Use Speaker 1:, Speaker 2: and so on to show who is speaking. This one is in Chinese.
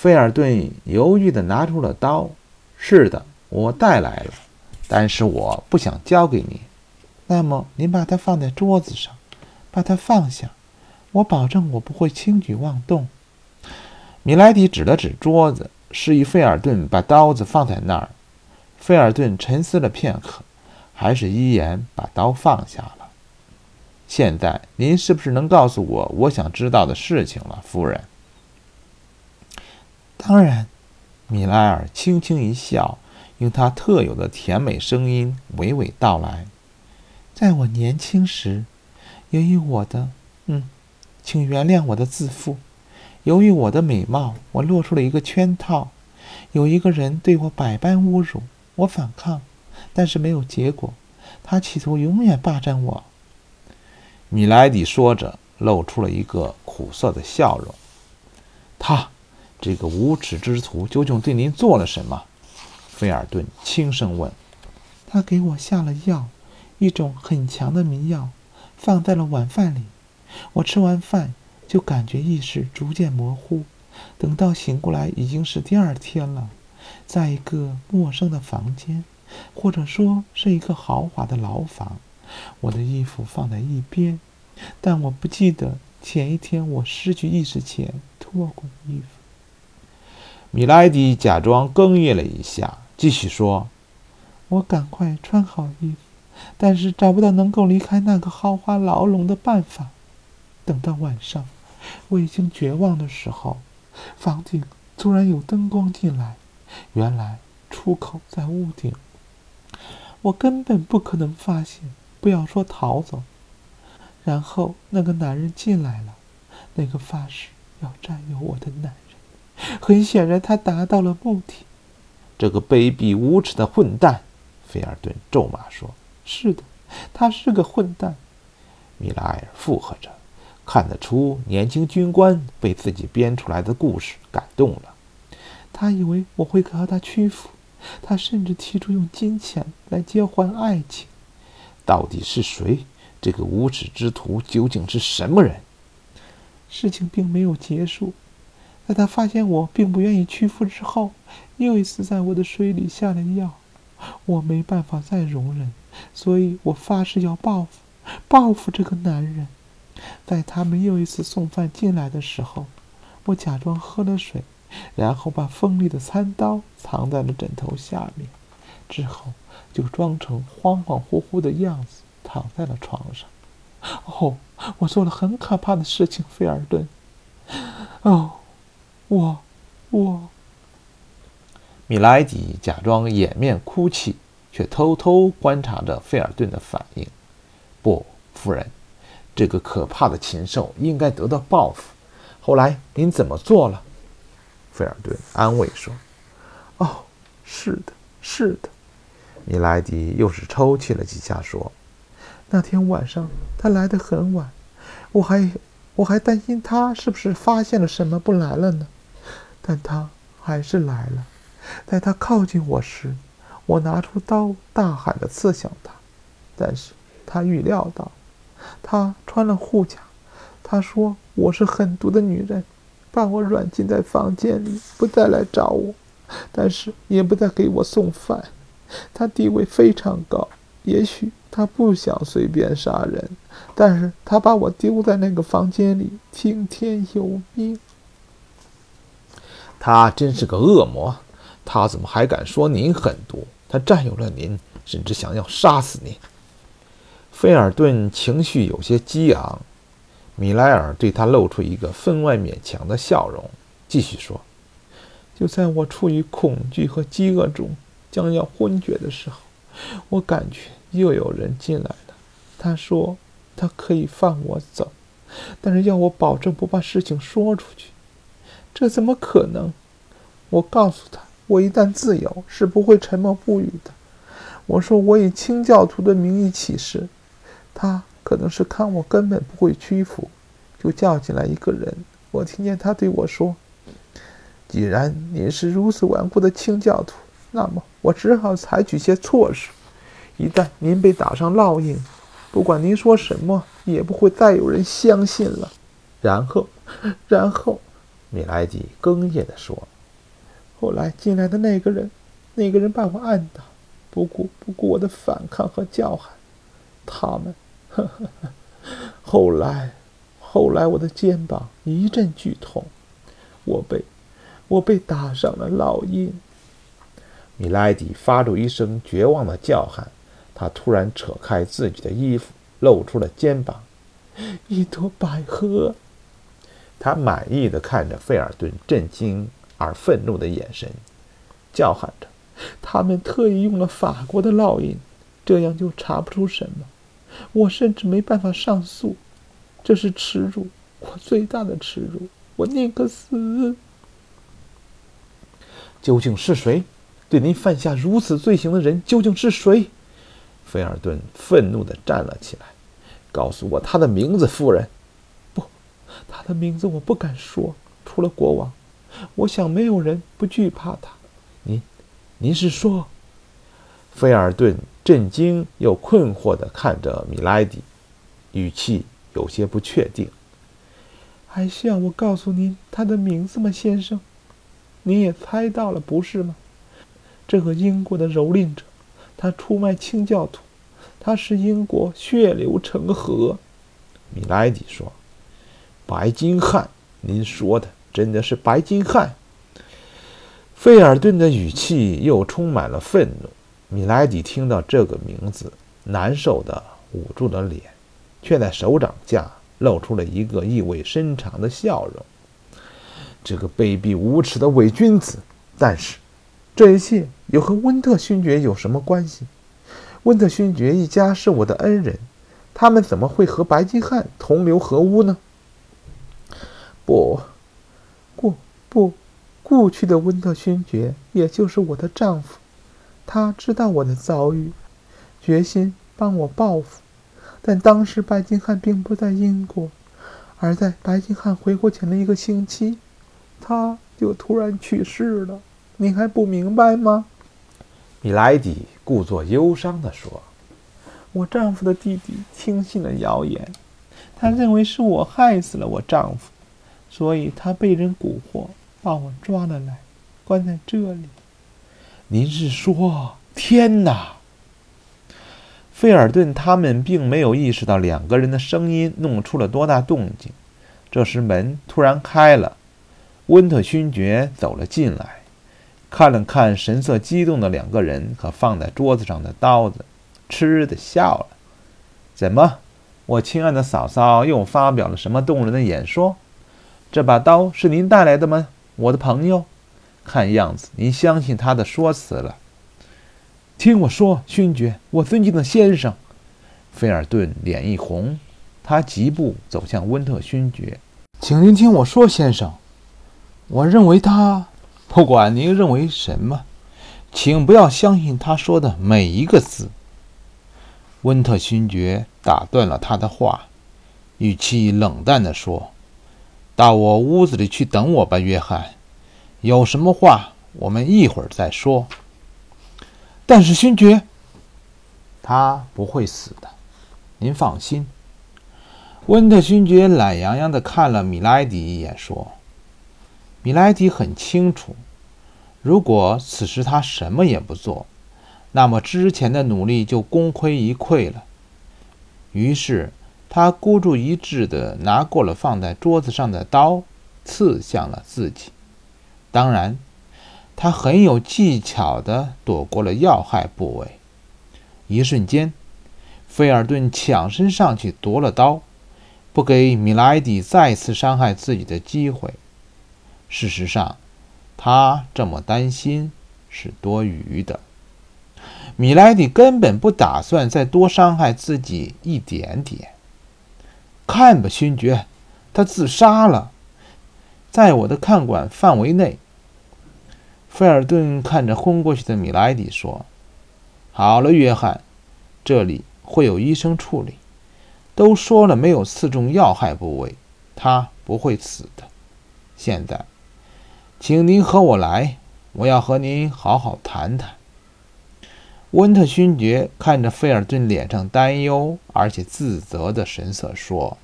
Speaker 1: 菲尔顿犹豫地拿出了刀。是的，我带来了，但是我不想交给你。
Speaker 2: 那么，您把它放在桌子上，把它放下，我保证我不会轻举妄动。
Speaker 1: 米莱迪指了指桌子，示意菲尔顿把刀子放在那儿。菲尔顿沉思了片刻，还是依言把刀放下了。现在，您是不是能告诉我我想知道的事情了，夫人？
Speaker 2: 当然。
Speaker 1: 米莱尔轻轻一笑，用他特有的甜美声音娓娓道来：“
Speaker 2: 在我年轻时，由于我的……嗯，请原谅我的自负。由于我的美貌，我落出了一个圈套。有一个人对我百般侮辱，我反抗，但是没有结果。他企图永远霸占我。”
Speaker 1: 米莱迪说着，露出了一个苦涩的笑容。他。这个无耻之徒究竟对您做了什么？菲尔顿轻声问。
Speaker 2: 他给我下了药，一种很强的迷药，放在了晚饭里。我吃完饭就感觉意识逐渐模糊，等到醒过来已经是第二天了，在一个陌生的房间，或者说是一个豪华的牢房。我的衣服放在一边，但我不记得前一天我失去意识前脱过衣服。
Speaker 1: 米莱迪假装哽咽了一下，继续说：“
Speaker 2: 我赶快穿好衣服，但是找不到能够离开那个豪华牢笼的办法。等到晚上，我已经绝望的时候，房顶突然有灯光进来，原来出口在屋顶。我根本不可能发现，不要说逃走。然后那个男人进来了，那个发誓要占有我的男人。”很显然，他达到了目的。
Speaker 1: 这个卑鄙无耻的混蛋，菲尔顿咒骂说：“
Speaker 2: 是的，他是个混蛋。”
Speaker 1: 米拉埃尔附和着，看得出年轻军官被自己编出来的故事感动了。
Speaker 2: 他以为我会和他屈服，他甚至提出用金钱来交换爱情。
Speaker 1: 到底是谁？这个无耻之徒究竟是什么人？
Speaker 2: 事情并没有结束。在他发现我并不愿意屈服之后，又一次在我的水里下了药。我没办法再容忍，所以我发誓要报复，报复这个男人。在他们又一次送饭进来的时候，我假装喝了水，然后把锋利的餐刀藏在了枕头下面，之后就装成恍恍惚惚的样子躺在了床上。哦，我做了很可怕的事情，菲尔顿。哦。我，我。
Speaker 1: 米莱迪假装掩面哭泣，却偷偷观察着费尔顿的反应。不，夫人，这个可怕的禽兽应该得到报复。后来您怎么做了？菲尔顿安慰说：“
Speaker 2: 哦，是的，是的。”
Speaker 1: 米莱迪又是抽泣了几下，说：“
Speaker 2: 那天晚上他来得很晚，我还我还担心他是不是发现了什么不来了呢。”但他还是来了。在他靠近我时，我拿出刀，大喊着刺向他。但是他预料到，他穿了护甲。他说我是狠毒的女人，把我软禁在房间里，不再来找我，但是也不再给我送饭。他地位非常高，也许他不想随便杀人，但是他把我丢在那个房间里，听天由命。
Speaker 1: 他真是个恶魔！他怎么还敢说您狠毒？他占有了您，甚至想要杀死您。菲尔顿情绪有些激昂，米莱尔对他露出一个分外勉强的笑容，继续说：“
Speaker 2: 就在我处于恐惧和饥饿中，将要昏厥的时候，我感觉又有人进来了。他说他可以放我走，但是要我保证不把事情说出去。”这怎么可能？我告诉他，我一旦自由，是不会沉默不语的。我说我以清教徒的名义起誓。他可能是看我根本不会屈服，就叫进来一个人。我听见他对我说：“既然您是如此顽固的清教徒，那么我只好采取些措施。一旦您被打上烙印，不管您说什么，也不会再有人相信了。然后，然后。”
Speaker 1: 米莱迪哽咽地说：“
Speaker 2: 后来进来的那个人，那个人把我按倒，不顾不顾我的反抗和叫喊。他们，呵呵呵。后来，后来我的肩膀一阵剧痛，我被，我被打上了烙印。”
Speaker 1: 米莱迪发出一声绝望的叫喊，他突然扯开自己的衣服，露出了肩膀。
Speaker 2: 一朵百合。
Speaker 1: 他满意的看着费尔顿震惊而愤怒的眼神，叫喊着：“
Speaker 2: 他们特意用了法国的烙印，这样就查不出什么。我甚至没办法上诉，这是耻辱，我最大的耻辱。我宁可死。”
Speaker 1: 究竟是谁？对您犯下如此罪行的人究竟是谁？菲尔顿愤怒地站了起来，告诉我他的名字，夫人。
Speaker 2: 他的名字我不敢说，除了国王，我想没有人不惧怕他。
Speaker 1: 您，您是说？菲尔顿震惊又困惑地看着米莱迪，语气有些不确定。
Speaker 2: 还需要我告诉您他的名字吗，先生？您也猜到了，不是吗？这个英国的蹂躏者，他出卖清教徒，他使英国血流成河。
Speaker 1: 米莱迪说。白金汉，您说的真的是白金汉？费尔顿的语气又充满了愤怒。米莱迪听到这个名字，难受的捂住了脸，却在手掌下露出了一个意味深长的笑容。这个卑鄙无耻的伪君子！但是，这一切又和温特勋爵有什么关系？温特勋爵一家是我的恩人，他们怎么会和白金汉同流合污呢？
Speaker 2: 不，过不，故去的温特勋爵，也就是我的丈夫，他知道我的遭遇，决心帮我报复。但当时白金汉并不在英国，而在白金汉回国前的一个星期，他就突然去世了。你还不明白吗？
Speaker 1: 米莱迪故作忧伤地说：“
Speaker 2: 我丈夫的弟弟听信了谣言，他认为是我害死了我丈夫。”所以他被人蛊惑，把我抓了来，关在这里。
Speaker 1: 您是说，天哪！费尔顿他们并没有意识到两个人的声音弄出了多大动静。这时门突然开了，温特勋爵走了进来，看了看神色激动的两个人和放在桌子上的刀子，嗤的笑了。怎么，我亲爱的嫂嫂又发表了什么动人的演说？这把刀是您带来的吗，我的朋友？看样子您相信他的说辞了。听我说，勋爵，我尊敬的先生。菲尔顿脸一红，他疾步走向温特勋爵，
Speaker 2: 请您听我说，先生。我认为他，
Speaker 1: 不管您认为什么，请不要相信他说的每一个字。温特勋爵打断了他的话，语气冷淡地说。到我屋子里去等我吧，约翰。有什么话，我们一会儿再说。
Speaker 2: 但是，勋爵，
Speaker 1: 他不会死的，您放心。温特勋爵懒洋洋地看了米莱迪一眼，说：“米莱迪很清楚，如果此时他什么也不做，那么之前的努力就功亏一篑了。”于是。他孤注一掷地拿过了放在桌子上的刀，刺向了自己。当然，他很有技巧地躲过了要害部位。一瞬间，菲尔顿抢身上去夺了刀，不给米莱迪再次伤害自己的机会。事实上，他这么担心是多余的。米莱迪根本不打算再多伤害自己一点点。看吧，勋爵，他自杀了，在我的看管范围内。菲尔顿看着昏过去的米莱迪说：“好了，约翰，这里会有医生处理。都说了没有刺中要害部位，他不会死的。现在，请您和我来，我要和您好好谈谈。”温特勋爵看着费尔顿脸上担忧而且自责的神色说。